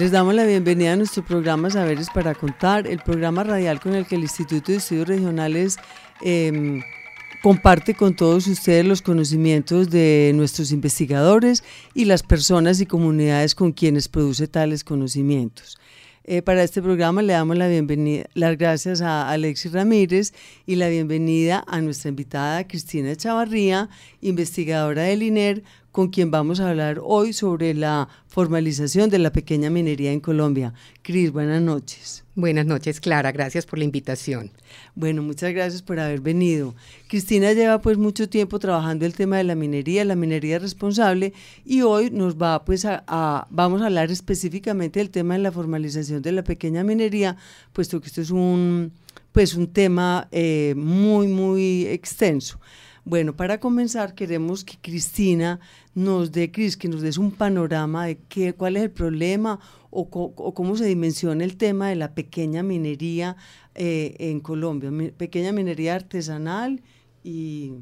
Les damos la bienvenida a nuestro programa Saberes para Contar, el programa radial con el que el Instituto de Estudios Regionales em, comparte con todos ustedes los conocimientos de nuestros investigadores y las personas y comunidades con quienes produce tales conocimientos. Eh, para este programa le damos las gracias a Alexis Ramírez y la bienvenida a nuestra invitada Cristina Chavarría, investigadora del INER, con quien vamos a hablar hoy sobre la formalización de la pequeña minería en Colombia. Cris, buenas noches. Buenas noches, Clara. Gracias por la invitación. Bueno, muchas gracias por haber venido. Cristina lleva pues mucho tiempo trabajando el tema de la minería, la minería responsable, y hoy nos va pues a, vamos a hablar específicamente del tema de la formalización de la pequeña minería, puesto que esto es un pues un tema eh, muy muy extenso. Bueno, para comenzar queremos que Cristina nos dé, Cris, que nos des un panorama de qué, cuál es el problema o, cómo se dimensiona el tema de la pequeña minería eh, en Colombia, pequeña minería artesanal y...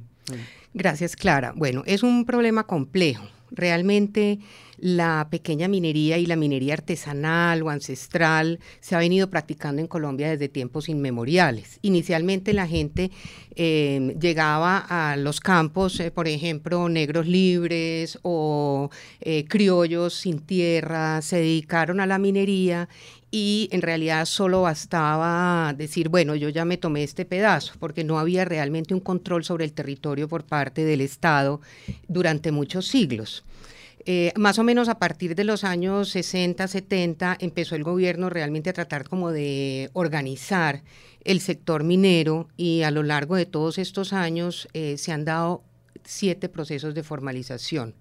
Gracias, Clara. Bueno, es un problema complejo. Realmente la pequeña minería y la minería artesanal o ancestral se ha venido practicando en Colombia desde tiempos inmemoriales. Inicialmente la gente em, llegaba a los campos, eh, por ejemplo, negros libres o eh, criollos sin tierra, se dedicaron a la minería y en realidad solo bastaba decir, bueno, yo ya me tomé este pedazo, porque no había realmente un control sobre el territorio por parte del Estado durante muchos siglos. Eh, más o menos a partir de los años 60, 70, empezó el gobierno realmente a tratar como de organizar el sector minero y a lo largo de todos estos años eh, se han dado siete procesos de formalización,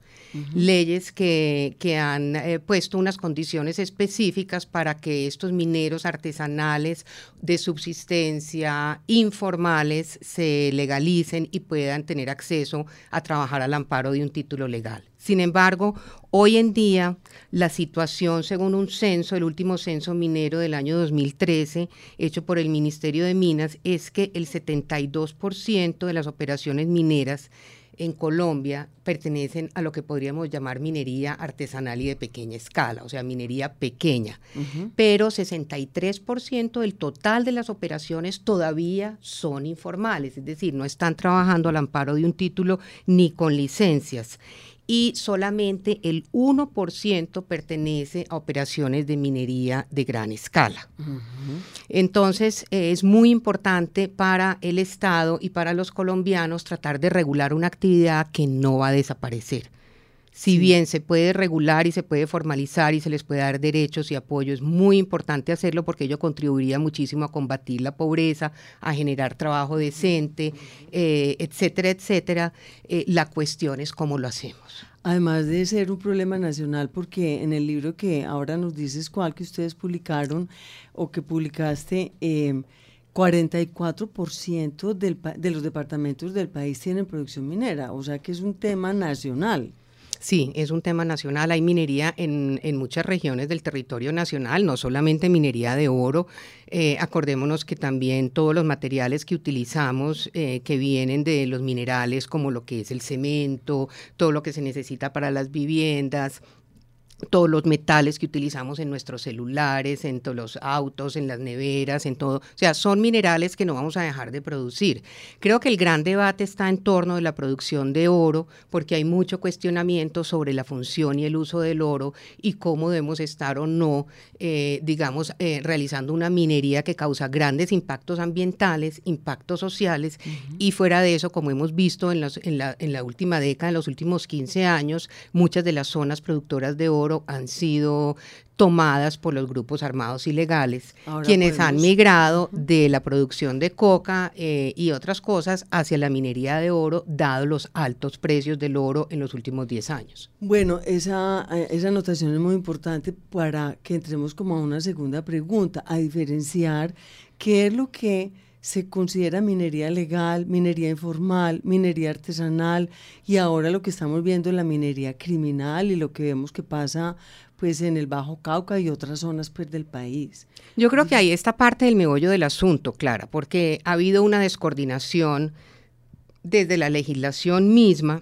leyes que, han eh, puesto unas condiciones específicas para que estos mineros artesanales de subsistencia informales se legalicen y puedan tener acceso a trabajar al amparo de un título legal. Sin embargo, hoy en día la situación, según un censo, el último censo minero del año 2013, hecho por el Ministerio de Minas, es que el 72% de las operaciones mineras en Colombia pertenecen a lo que podríamos llamar minería artesanal y de pequeña escala, o sea, minería pequeña. Pero 63% del total de las operaciones todavía son informales, es decir, no están trabajando al amparo de un título ni con licencias y solamente el 1% pertenece a operaciones de minería de gran escala. Entonces, es muy importante para el Estado y para los colombianos tratar de regular una actividad que no va a desaparecer. Si bien se puede regular y se puede formalizar y se les puede dar derechos y apoyo, es muy importante hacerlo porque ello contribuiría muchísimo a combatir la pobreza, a generar trabajo decente, eh, etcétera, etcétera. Eh, la cuestión es cómo lo hacemos. Además de ser un problema nacional, porque en el libro que ahora nos dices cuál que ustedes publicaron o que publicaste, eh, 44% del, de los departamentos del país tienen producción minera, o sea que es un tema nacional. Sí, es un tema nacional. Hay minería en, muchas regiones del territorio nacional, no solamente minería de oro. Eh, acordémonos que también todos los materiales que utilizamos, eh, que vienen de los minerales, como lo que es el cemento, todo lo que se necesita para las viviendas, todos los metales que utilizamos en nuestros celulares, en todos los autos, en las neveras, en todo. O sea, son minerales que no vamos a dejar de producir. Creo que el gran debate está en torno de la producción de oro, porque hay mucho cuestionamiento sobre la función y el uso del oro y cómo debemos estar o no, eh, digamos, eh, realizando una minería que causa grandes impactos ambientales, impactos sociales, y fuera de eso, como hemos visto en, en, la, en la última década, en los últimos 15 años, muchas de las zonas productoras de oro han sido tomadas por los grupos armados ilegales, quienes han migrado de la producción de coca eh, y otras cosas hacia la minería de oro, dado los altos precios del oro en los últimos 10 años. Bueno, esa, eh, esa anotación es muy importante para que entremos como a una segunda pregunta, a diferenciar qué es lo que se considera minería legal, minería informal, minería artesanal y ahora lo que estamos viendo es la minería criminal y lo que vemos que pasa pues en el Bajo Cauca y otras zonas pues, del país. Yo creo que ahí está parte del meollo del asunto, Clara, porque ha habido una descoordinación desde la legislación misma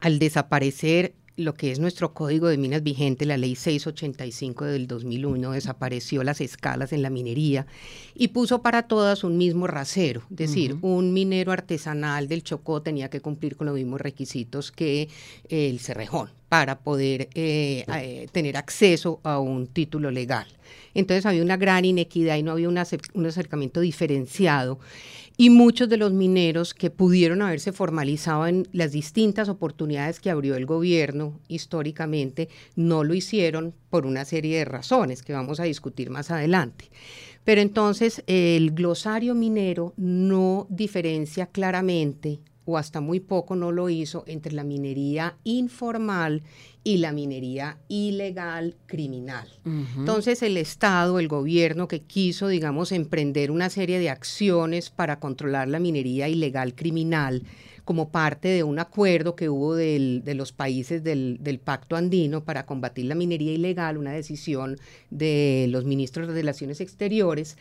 al desaparecer lo que es nuestro código de minas vigente, la ley 685 del 2001, desapareció las escalas en la minería y puso para todas un mismo rasero, es decir, un minero artesanal del Chocó tenía que cumplir con los mismos requisitos que el Cerrejón para poder eh, eh, tener acceso a un título legal. Entonces había una gran inequidad y no había un acercamiento diferenciado y muchos de los mineros que pudieron haberse formalizado en las distintas oportunidades que abrió el gobierno históricamente no lo hicieron por una serie de razones que vamos a discutir más adelante. Pero entonces el glosario minero no diferencia claramente o hasta muy poco no lo hizo entre la minería informal y la minería ilegal criminal. Entonces el Estado, el gobierno que quiso, digamos, emprender una serie de acciones para controlar la minería ilegal criminal, como parte de un acuerdo que hubo de los países del, Pacto Andino para combatir la minería ilegal, una decisión de los ministros de Relaciones Exteriores,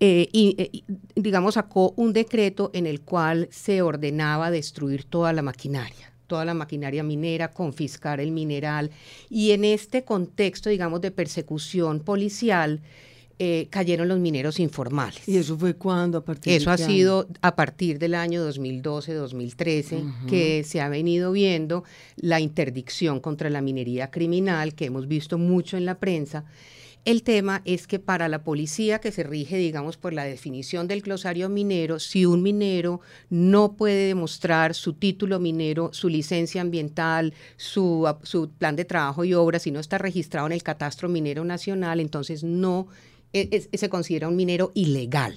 eh, y, eh, digamos, sacó un decreto en el cual se ordenaba destruir toda la maquinaria toda la maquinaria minera, confiscar el mineral. Y en este contexto, digamos, de persecución policial, eh, cayeron los mineros informales. ¿Y eso fue cuándo? A partir eso ha sido a partir del año 2012-2013 que se ha venido viendo la interdicción contra la minería criminal que hemos visto mucho en la prensa. El tema es que para la policía que se rige, digamos, por la definición del glosario minero, si un minero no puede demostrar su título minero, su licencia ambiental, su, su plan de trabajo y obra, si no está registrado en el catastro minero nacional, entonces no se considera un minero ilegal.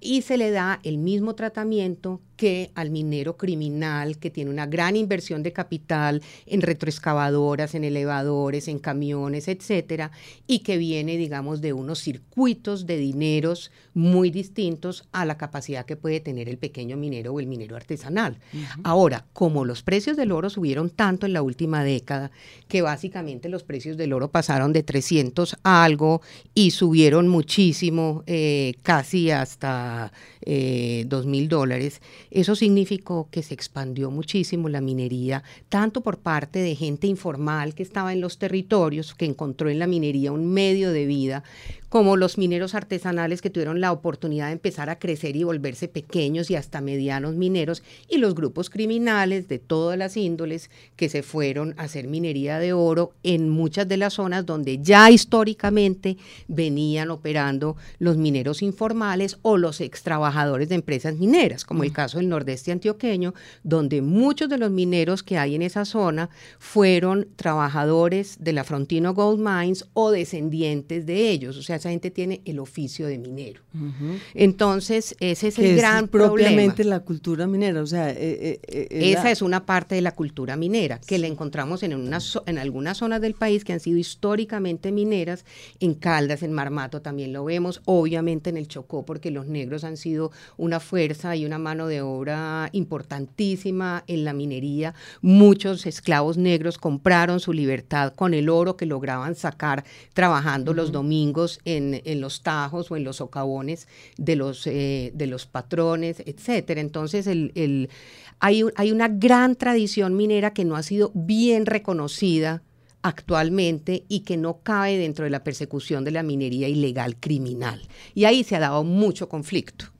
Y se le da el mismo tratamiento que al minero criminal que tiene una gran inversión de capital en retroexcavadoras, en elevadores, en camiones, etcétera, y que viene, digamos, de unos circuitos de dineros muy distintos a la capacidad que puede tener el pequeño minero o el minero artesanal. Ahora, como los precios del oro subieron tanto en la última década, que básicamente los precios del oro pasaron de 300 a algo y subieron muchísimo, eh, casi hasta eh, 2 mil dólares, eso significó que se expandió muchísimo la minería, tanto por parte de gente informal que estaba en los territorios, que encontró en la minería un medio de vida, como los mineros artesanales que tuvieron la oportunidad de empezar a crecer y volverse pequeños y hasta medianos mineros, y los grupos criminales de todas las índoles que se fueron a hacer minería de oro en muchas de las zonas donde ya históricamente venían operando los mineros informales o los extrabajadores de empresas mineras, como el caso del nordeste antioqueño, donde muchos de los mineros que hay en esa zona fueron trabajadores de la Frontino Gold Mines o descendientes de ellos, o sea, esa gente tiene el oficio de minero. Entonces, ese es el gran problema. propiamente la cultura minera, o sea... Eh, eh, eh, esa es una parte de la cultura minera, que la encontramos en, una, en algunas zonas del país que han sido históricamente mineras, en Caldas, en Marmato también lo vemos, obviamente en el Chocó, porque los negros han sido una fuerza y una mano de obra importantísima en la minería. Muchos esclavos negros compraron su libertad con el oro que lograban sacar trabajando los domingos en, los tajos o en los socavones de los, eh, de los patrones, etcétera. Entonces, hay, hay una gran tradición minera que no ha sido bien reconocida actualmente y que no cabe dentro de la persecución de la minería ilegal criminal. Y ahí se ha dado mucho conflicto.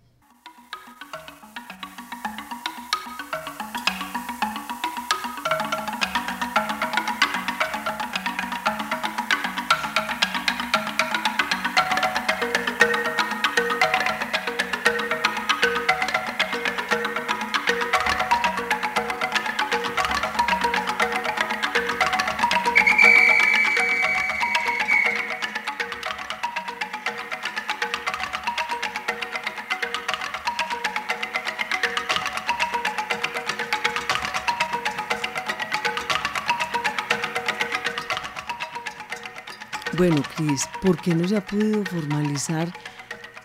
Bueno, Cris, ¿por qué no se ha podido formalizar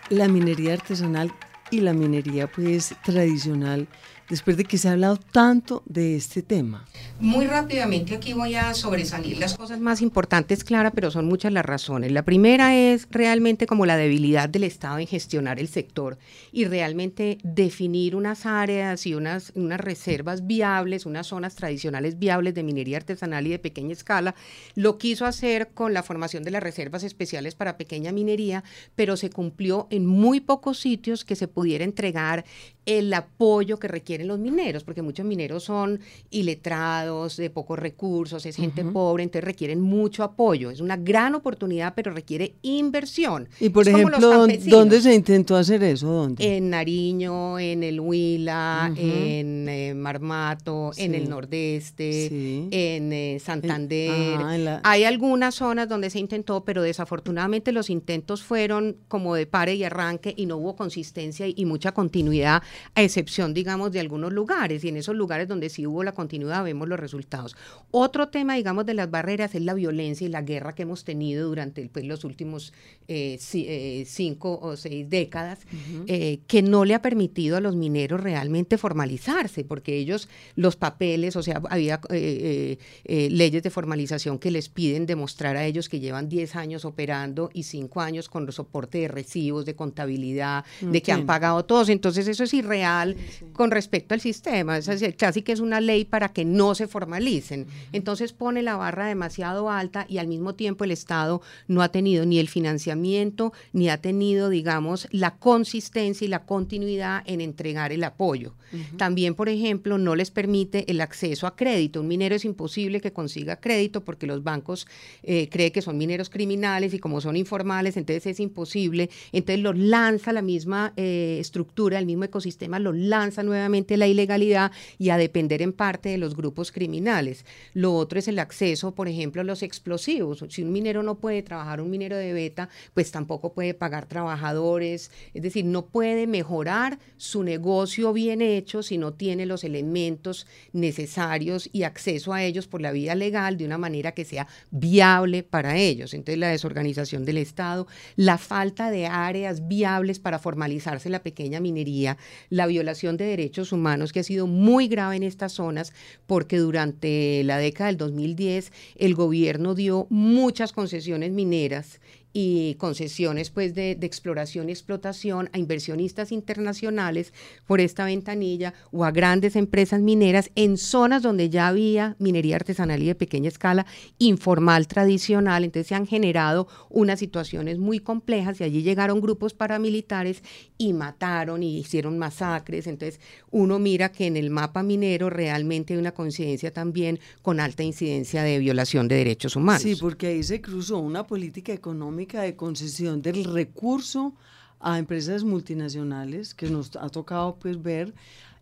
la minería artesanal y la minería pues tradicional después de que se ha hablado tanto de este tema? Muy rápidamente aquí voy a sobresalir las cosas más importantes, Clara, pero son muchas las razones. La primera es realmente como la debilidad del Estado en gestionar el sector y realmente definir unas áreas y unas, reservas viables, unas zonas tradicionales viables de minería artesanal y de pequeña escala. Lo quiso hacer con la formación de las reservas especiales para pequeña minería, pero se cumplió en muy pocos sitios que se pudiera entregar el apoyo que requieren los mineros, porque muchos mineros son iletrados, de pocos recursos, es gente pobre, entonces requieren mucho apoyo. Es una gran oportunidad, pero requiere inversión. Y por ejemplo, ¿dónde se intentó hacer eso? ¿Dónde? En Nariño, en el Huila, en eh, Marmato, en el Nordeste, en eh, Santander. Ah, Hay algunas zonas donde se intentó, pero desafortunadamente los intentos fueron como de pare y arranque y no hubo consistencia y mucha continuidad a excepción, digamos, de algunos lugares, y en esos lugares donde sí hubo la continuidad vemos los resultados. Otro tema, digamos, de las barreras es la violencia y la guerra que hemos tenido durante pues, los últimos eh, eh, cinco o seis décadas, eh, que no le ha permitido a los mineros realmente formalizarse, porque ellos, los papeles, o sea, había leyes de formalización que les piden demostrar a ellos que llevan 10 años operando y 5 años con los soporte de recibos, de contabilidad, de que han pagado todos. Entonces, eso es real con respecto al sistema. Es casi que es una ley para que no se formalicen. Entonces pone la barra demasiado alta y al mismo tiempo el Estado no ha tenido ni el financiamiento ni ha tenido, digamos, la consistencia y la continuidad en entregar el apoyo. También, por ejemplo, no les permite el acceso a crédito. Un minero es imposible que consiga crédito porque los bancos eh, creen que son mineros criminales y como son informales, entonces es imposible. Entonces los lanza la misma eh, estructura, el mismo ecosistema sistema lo lanza nuevamente la ilegalidad y a depender en parte de los grupos criminales. Lo otro es el acceso, por ejemplo, a los explosivos. Si un minero no puede trabajar, un minero de beta, pues tampoco puede pagar trabajadores, es decir, no puede mejorar su negocio bien hecho si no tiene los elementos necesarios y acceso a ellos por la vía legal de una manera que sea viable para ellos. Entonces, la desorganización del Estado, la falta de áreas viables para formalizarse la pequeña minería, la violación de derechos humanos que ha sido muy grave en estas zonas porque durante la década del 2010 el gobierno dio muchas concesiones mineras y concesiones pues de, exploración y explotación a inversionistas internacionales por esta ventanilla o a grandes empresas mineras en zonas donde ya había minería artesanal y de pequeña escala informal tradicional, entonces se han generado unas situaciones muy complejas y allí llegaron grupos paramilitares y mataron y hicieron masacres, entonces uno mira que en el mapa minero realmente hay una coincidencia también con alta incidencia de violación de derechos humanos. Sí, porque ahí se cruzó una política económica de concesión del recurso a empresas multinacionales que nos ha tocado pues ver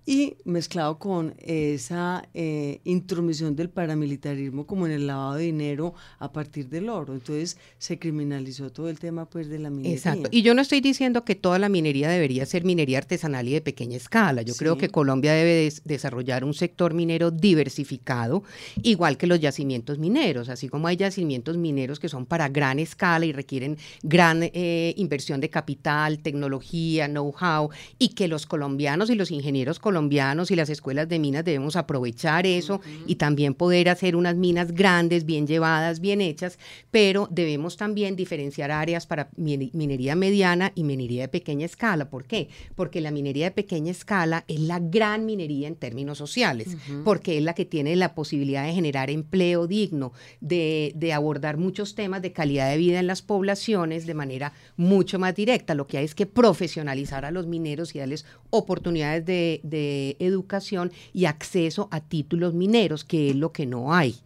y mezclado con esa eh, intromisión del paramilitarismo como en el lavado de dinero a partir del oro. Entonces se criminalizó todo el tema pues de la minería. Exacto. Y yo no estoy diciendo que toda la minería debería ser minería artesanal y de pequeña escala. Yo creo que Colombia debe desarrollar un sector minero diversificado, igual que los yacimientos mineros, así como hay yacimientos mineros que son para gran escala y requieren gran eh, inversión de capital, tecnología, know-how, y que los colombianos y los ingenieros colombianos colombianos y las escuelas de minas debemos aprovechar eso y también poder hacer unas minas grandes, bien llevadas, bien hechas, pero debemos también diferenciar áreas para minería mediana y minería de pequeña escala. ¿Por qué? Porque la minería de pequeña escala es la gran minería en términos sociales, porque es la que tiene la posibilidad de generar empleo digno, de, de abordar muchos temas de calidad de vida en las poblaciones de manera mucho más directa. Lo que hay es que profesionalizar a los mineros y darles oportunidades de, de educación y acceso a títulos mineros, que es lo que no hay.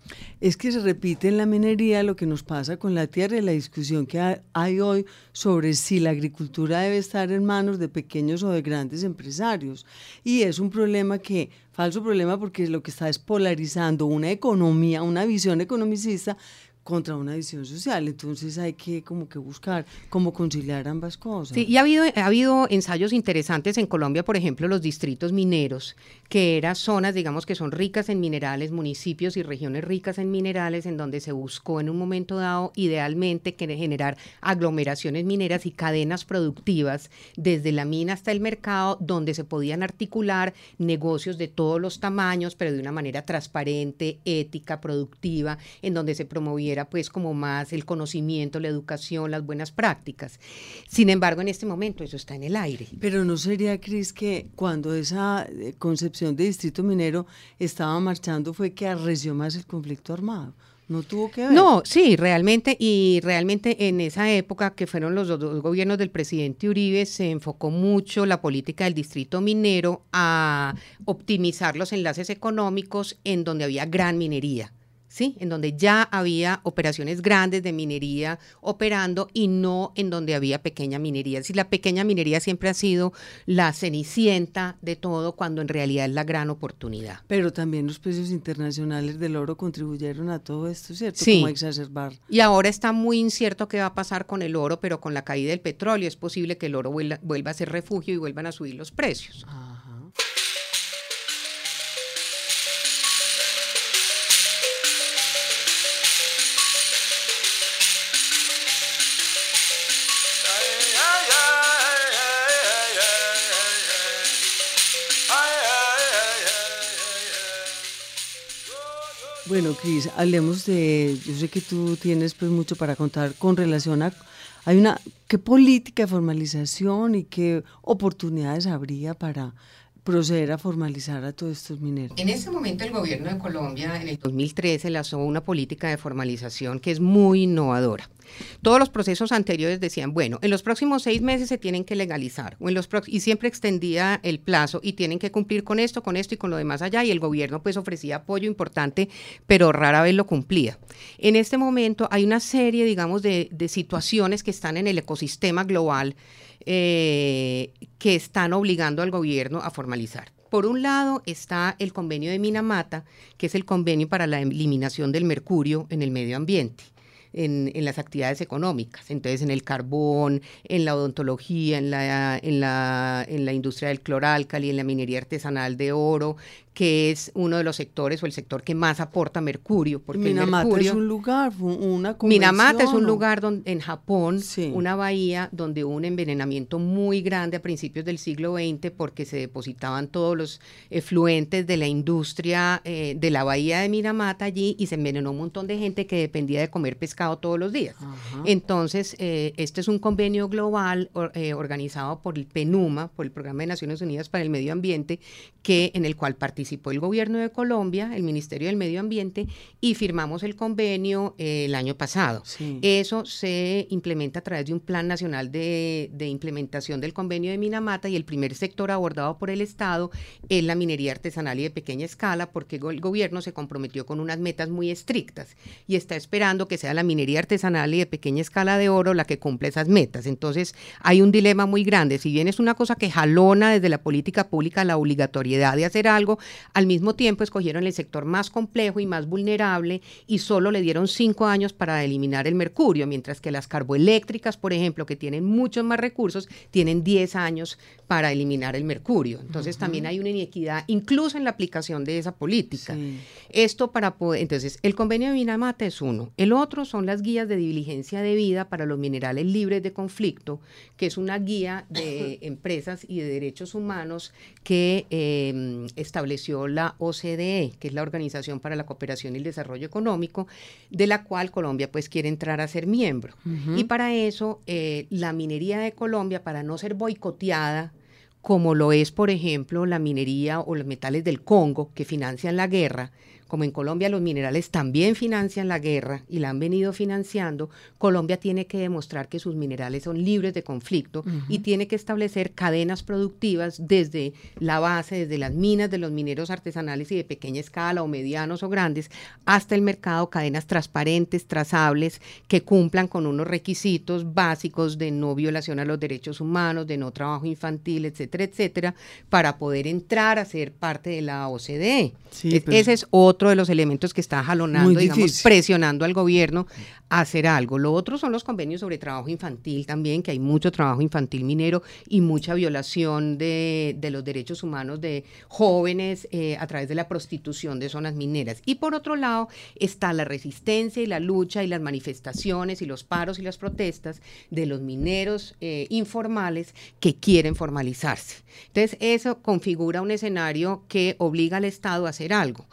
Es que se repite en la minería lo que nos pasa con la tierra y la discusión que hay hoy sobre si la agricultura debe estar en manos de pequeños o de grandes empresarios. Y es un problema que, falso problema, porque lo que está es polarizando una economía, una visión economicista contra una visión social. Entonces hay que como que buscar cómo conciliar ambas cosas. Sí, y ha habido, ha habido ensayos interesantes en Colombia, por ejemplo, los distritos mineros, que eran zonas, digamos, que son ricas en minerales, municipios y regiones ricas en minerales, en donde se buscó en un momento dado, idealmente, generar aglomeraciones mineras y cadenas productivas desde la mina hasta el mercado, donde se podían articular negocios de todos los tamaños, pero de una manera transparente, ética, productiva, en donde se promoviera pues como más el conocimiento, la educación, las buenas prácticas. Sin embargo, en este momento eso está en el aire. Pero no sería, Cris, que cuando esa eh, concepción de distrito minero estaba marchando fue que arreció más el conflicto armado. No tuvo que ver. No, sí, realmente, y realmente en esa época que fueron los dos gobiernos del presidente Uribe, se enfocó mucho la política del distrito minero a optimizar los enlaces económicos en donde había gran minería. ¿Sí? En donde ya había operaciones grandes de minería operando y no en donde había pequeña minería. Si la pequeña minería siempre ha sido la cenicienta de todo, cuando en realidad es la gran oportunidad. Pero también los precios internacionales del oro contribuyeron a todo esto, ¿cierto? Sí. Como exacerbar. Y ahora está muy incierto qué va a pasar con el oro, pero con la caída del petróleo es posible que el oro vuelva, a ser refugio y vuelvan a subir los precios. Ajá. Bueno, Cris, hablemos de, yo sé que tú tienes pues mucho para contar con relación a, hay una, ¿qué política de formalización y qué oportunidades habría para proceder a formalizar a todos estos mineros? En ese momento el gobierno de Colombia en el 2013 lanzó una política de formalización que es muy innovadora. Todos los procesos anteriores decían, bueno, en los próximos seis meses se tienen que legalizar, o en los y siempre extendía el plazo y tienen que cumplir con esto, con esto y con lo demás allá, y el gobierno pues ofrecía apoyo importante, pero rara vez lo cumplía. En este momento hay una serie, digamos, de, de situaciones que están en el ecosistema global eh, que están obligando al gobierno a formalizar. Por un lado está el convenio de Minamata, que es el convenio para la eliminación del mercurio en el medio ambiente en, las actividades económicas, entonces en el carbón, en la odontología, en la, en la, en la industria del clorálcali, en la minería artesanal de oro, que es uno de los sectores o el sector que más aporta mercurio. Porque Minamata es un lugar, una Minamata es un lugar donde, en Japón, una bahía donde hubo un envenenamiento muy grande a principios del siglo XX porque se depositaban todos los efluentes de la industria de la bahía de Minamata allí y se envenenó un montón de gente que dependía de comer pescado todos los días. Entonces, este es un convenio global organizado por el PENUMA, por el Programa de Naciones Unidas para el Medio Ambiente, que en el cual participa participó el gobierno de Colombia, el Ministerio del Medio Ambiente, y firmamos el convenio eh, el año pasado. Eso se implementa a través de un plan nacional de, implementación del convenio de Minamata y el primer sector abordado por el Estado es la minería artesanal y de pequeña escala, porque el gobierno se comprometió con unas metas muy estrictas y está esperando que sea la minería artesanal y de pequeña escala de oro la que cumpla esas metas. Entonces hay un dilema muy grande. Si bien es una cosa que jalona desde la política pública la obligatoriedad de hacer algo, Al mismo tiempo escogieron el sector más complejo y más vulnerable y solo le dieron cinco años para eliminar el mercurio, mientras que las carboeléctricas, por ejemplo, que tienen muchos más recursos, tienen 10 años para eliminar el mercurio. Entonces también hay una inequidad incluso en la aplicación de esa política. Esto para poder, entonces el convenio de Minamata es uno. El otro son las guías de diligencia de vida para los minerales libres de conflicto, que es una guía de empresas y de derechos humanos que em, estableció la OCDE, que es la Organización para la Cooperación y el Desarrollo Económico, de la cual Colombia pues quiere entrar a ser miembro. Y para eso eh, la minería de Colombia, para no ser boicoteada, como lo es, por ejemplo, la minería o los metales del Congo que financian la guerra, como en Colombia los minerales también financian la guerra y la han venido financiando, Colombia tiene que demostrar que sus minerales son libres de conflicto y tiene que establecer cadenas productivas desde la base, desde las minas de los mineros artesanales y de pequeña escala o medianos o grandes, hasta el mercado, cadenas transparentes, trazables, que cumplan con unos requisitos básicos de no violación a los derechos humanos, de no trabajo infantil, etcétera, etcétera, para poder entrar a ser parte de la OCDE. ese es otro otro de los elementos que está jalonando, digamos, presionando al gobierno hacer algo. Lo otro son los convenios sobre trabajo infantil también, que hay mucho trabajo infantil minero y mucha violación de, los derechos humanos de jóvenes eh, a través de la prostitución de zonas mineras. Y por otro lado está la resistencia y la lucha y las manifestaciones y los paros y las protestas de los mineros eh, informales que quieren formalizarse. Entonces, eso configura un escenario que obliga al Estado a hacer algo.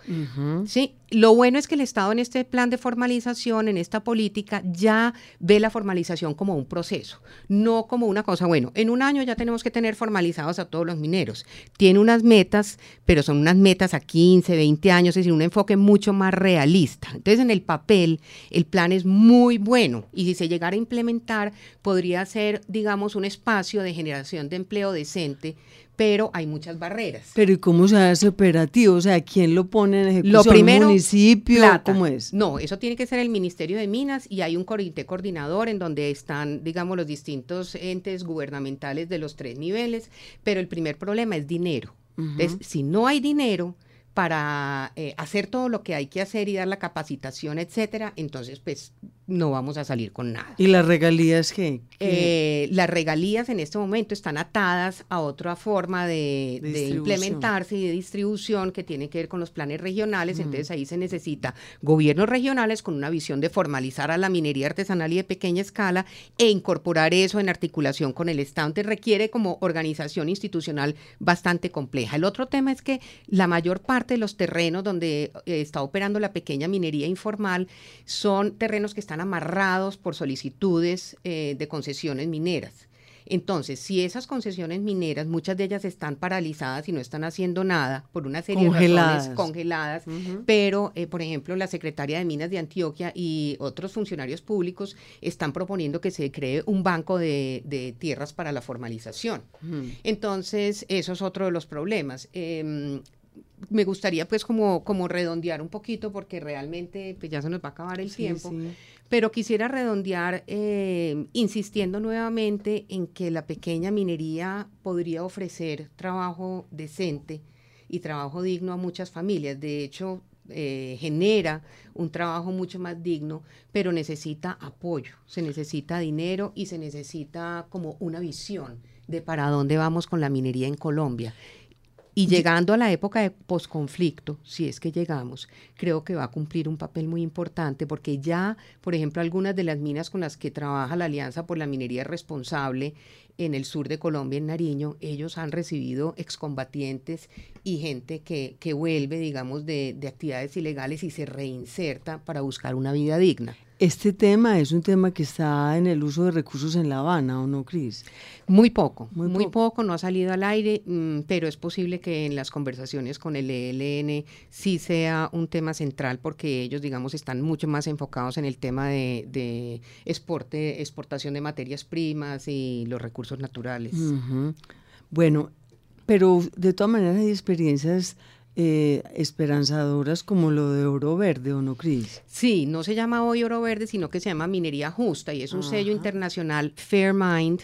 Sí, lo bueno es que el Estado en este plan de formalización, en esta política, ya ve la formalización como un proceso, no como una cosa, bueno, en un año ya tenemos que tener formalizados a todos los mineros. Tiene unas metas, pero son unas metas a 15, 20 años, es decir, un enfoque mucho más realista. Entonces, en el papel, el plan es muy bueno y si se llegara a implementar, podría ser, digamos, un espacio de generación de empleo decente pero hay muchas barreras. Pero ¿y cómo se hace operativo? O sea, ¿quién lo pone en ejecución? Lo primero, ¿Un municipio? ¿Cómo es? No, eso tiene que ser el Ministerio de Minas y hay un comité coordinador en donde están, digamos, los distintos entes gubernamentales de los tres niveles, pero el primer problema es dinero. Entonces, si no hay dinero, para eh, hacer todo lo que hay que hacer y dar la capacitación, etcétera, entonces pues no vamos a salir con nada. ¿Y las regalías qué? Eh, las regalías en este momento están atadas a otra forma de, implementarse y de distribución que tiene que ver con los planes regionales, entonces ahí se necesita gobiernos regionales con una visión de formalizar a la minería artesanal y de pequeña escala e incorporar eso en articulación con el Estado. Entonces requiere como organización institucional bastante compleja. El otro tema es que la mayor parte de los terrenos donde eh, está operando la pequeña minería informal son terrenos que están amarrados por solicitudes eh, de concesiones mineras. Entonces, si esas concesiones mineras, muchas de ellas están paralizadas y no están haciendo nada por una serie de razones congeladas, pero, eh, por ejemplo, la Secretaría de Minas de Antioquia y otros funcionarios públicos están proponiendo que se cree un banco de, tierras para la formalización. Entonces, eso es otro de los problemas. Em, me gustaría pues como, como redondear un poquito porque realmente pues ya se nos va a acabar el tiempo, pero quisiera redondear eh, insistiendo nuevamente en que la pequeña minería podría ofrecer trabajo decente y trabajo digno a muchas familias. De hecho, eh, genera un trabajo mucho más digno, pero necesita apoyo, se necesita dinero y se necesita como una visión de para dónde vamos con la minería en Colombia. Y llegando a la época de posconflicto, si es que llegamos, creo que va a cumplir un papel muy importante porque ya, por ejemplo, algunas de las minas con las que trabaja la Alianza por la Minería Responsable en el sur de Colombia, en Nariño, ellos han recibido excombatientes y gente que, que vuelve, digamos, de, de actividades ilegales y se reinserta para buscar una vida digna. Este tema es un tema que está en el uso de recursos en La Habana, ¿o no, Cris? Muy poco, muy, poco. no ha salido al aire, mm, pero es posible que en las conversaciones con el ELN sí sea un tema central porque ellos, digamos, están mucho más enfocados en el tema de, exportación de materias primas y los recursos naturales. Bueno, pero de todas maneras hay experiencias eh, esperanzadoras como lo de oro verde, ¿o no, Cris? Sí, no se llama hoy oro verde, sino que se llama minería justa y es un sello internacional Fairmind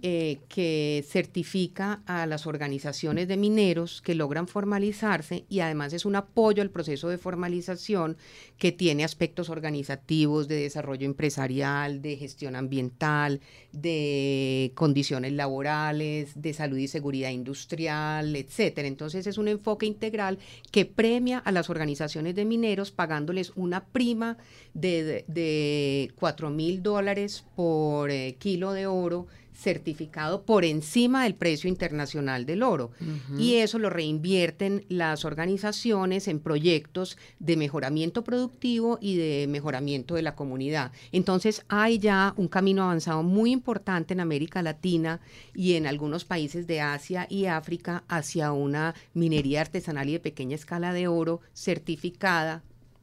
eh, que certifica a las organizaciones de mineros que logran formalizarse y además es un apoyo al proceso de formalización que tiene aspectos organizativos de desarrollo empresarial, de gestión ambiental, de condiciones laborales, de salud y seguridad industrial, etcétera. Entonces es un enfoque integral que premia a las organizaciones de mineros pagándoles una prima de, de, 4 mil dólares por eh, kilo de oro certificado por encima del precio internacional del oro. Y eso lo reinvierten las organizaciones en proyectos de mejoramiento productivo y de mejoramiento de la comunidad. Entonces hay ya un camino avanzado muy importante en América Latina y en algunos países de Asia y África hacia una minería artesanal y de pequeña escala de oro certificada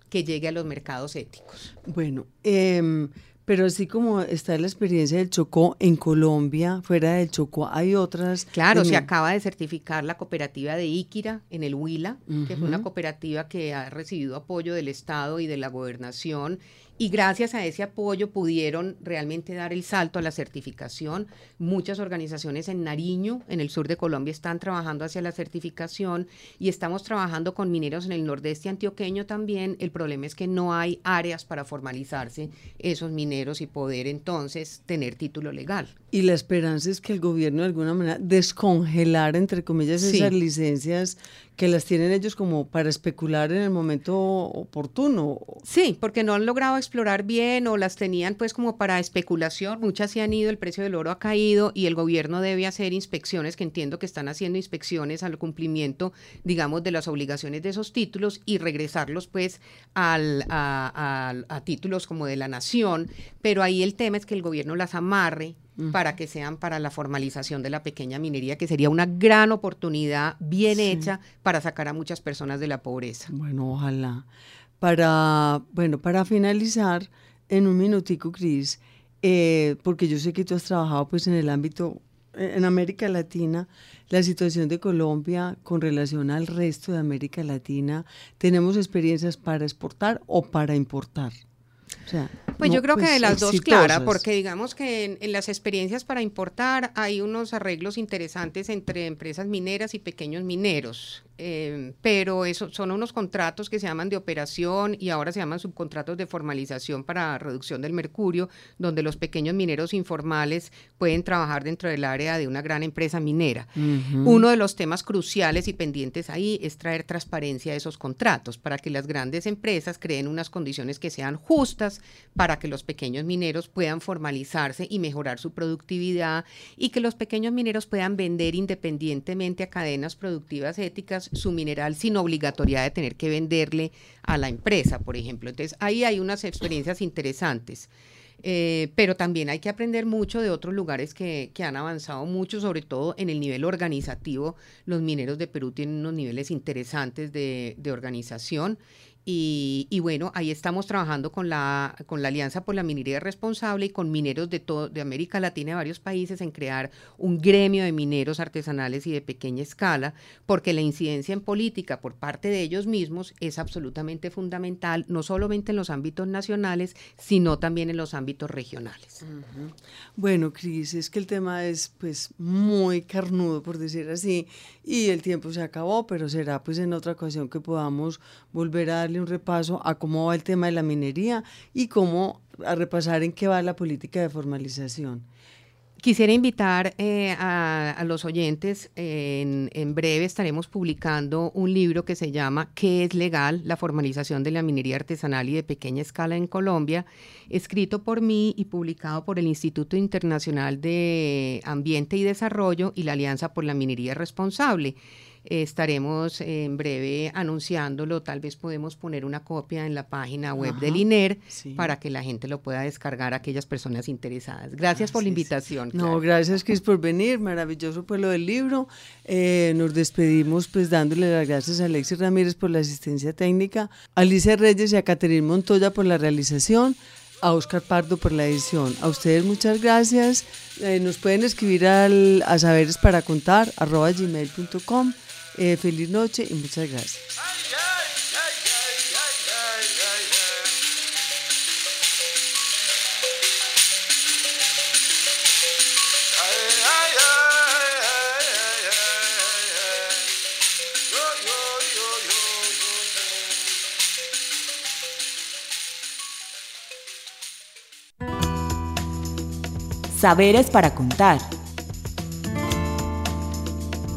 que llegue a los mercados éticos. Bueno, eh, pero así como está la experiencia del Chocó en Colombia, fuera del Chocó, hay otras. Claro, se acaba de certificar la cooperativa de Iquira en el Huila, que fue una cooperativa que ha recibido apoyo del Estado y de la gobernación y gracias a ese apoyo pudieron realmente dar el salto a la certificación. Muchas organizaciones en Nariño, en el sur de Colombia, están trabajando hacia la certificación y estamos trabajando con mineros en el nordeste antioqueño también. El problema es que no hay áreas para formalizarse esos mineros y poder entonces tener título legal. Y la esperanza es que el gobierno de alguna manera descongelar, entre comillas, esas licencias que las tienen ellos como para especular en el momento oportuno. Sí, porque no han logrado explorar bien o las tenían pues como para especulación. Muchas se han ido, el precio del oro ha caído y el gobierno debe hacer inspecciones, que entiendo que están haciendo inspecciones al cumplimiento, digamos, de las obligaciones de esos títulos y regresarlos pues al, a, a títulos como de la nación. Pero ahí el tema es que el gobierno las amarre para que sean para la formalización de la pequeña minería, que sería una gran oportunidad bien hecha para sacar a muchas personas de la pobreza. Bueno, ojalá. Para, bueno, para finalizar, en un minutico, Cris, eh, porque yo sé que tú has trabajado pues en el ámbito, en América Latina, la situación de Colombia con relación al resto de América Latina, ¿tenemos experiencias para exportar o para importar? Pues yo creo que de las dos, Clara, porque digamos que en, las experiencias para importar hay unos arreglos interesantes entre empresas mineras y pequeños mineros. Eh, pero eso son unos contratos que se llaman de operación y ahora se llaman subcontratos de formalización para reducción del mercurio, donde los pequeños mineros informales pueden trabajar dentro del área de una gran empresa minera. Uno de los temas cruciales y pendientes ahí es traer transparencia a esos contratos para que las grandes empresas creen unas condiciones que sean justas para que los pequeños mineros puedan formalizarse y mejorar su productividad y que los pequeños mineros puedan vender independientemente a cadenas productivas éticas su mineral sin obligatoriedad de tener que venderle a la empresa, por ejemplo. Entonces, ahí hay unas experiencias interesantes. Eh, pero también hay que aprender mucho de otros lugares que, han avanzado mucho, sobre todo en el nivel organizativo. Los mineros de Perú tienen unos niveles interesantes de, de organización y, bueno, ahí estamos trabajando con la, con la Alianza por la Minería Responsable y con mineros de, todo, de América Latina y varios países en crear un gremio de mineros artesanales y de pequeña escala, porque la incidencia en política por parte de ellos mismos es absolutamente fundamental, no solamente en los ámbitos nacionales, sino también en los ámbitos regionales. Bueno, Cris, es que el tema es pues muy carnudo, por decir así, y el tiempo se acabó, pero será pues en otra ocasión que podamos volver a darle un repaso a cómo va el tema de la minería y cómo a repasar en qué va la política de formalización. Quisiera invitar eh, a, los oyentes, en, en, breve estaremos publicando un libro que se llama ¿Qué es legal? La formalización de la minería artesanal y de pequeña escala en Colombia, escrito por mí y publicado por el Instituto Internacional de Ambiente y Desarrollo y la Alianza por la Minería Responsable estaremos en breve anunciándolo. Tal vez podemos poner una copia en la página web del INER para que la gente lo pueda descargar a aquellas personas interesadas. Gracias por la invitación. No, gracias Cris por venir. Maravilloso pues lo del libro. Eh, nos despedimos pues dándole las gracias a Alexis Ramírez por la asistencia técnica, a Alicia Reyes y a Caterine Montoya por la realización a Oscar Pardo por la edición. A ustedes muchas gracias. Eh, nos pueden escribir al, a saberes para contar arroba gmail.com Eh, feliz noche y muchas gracias. Saberes para contar.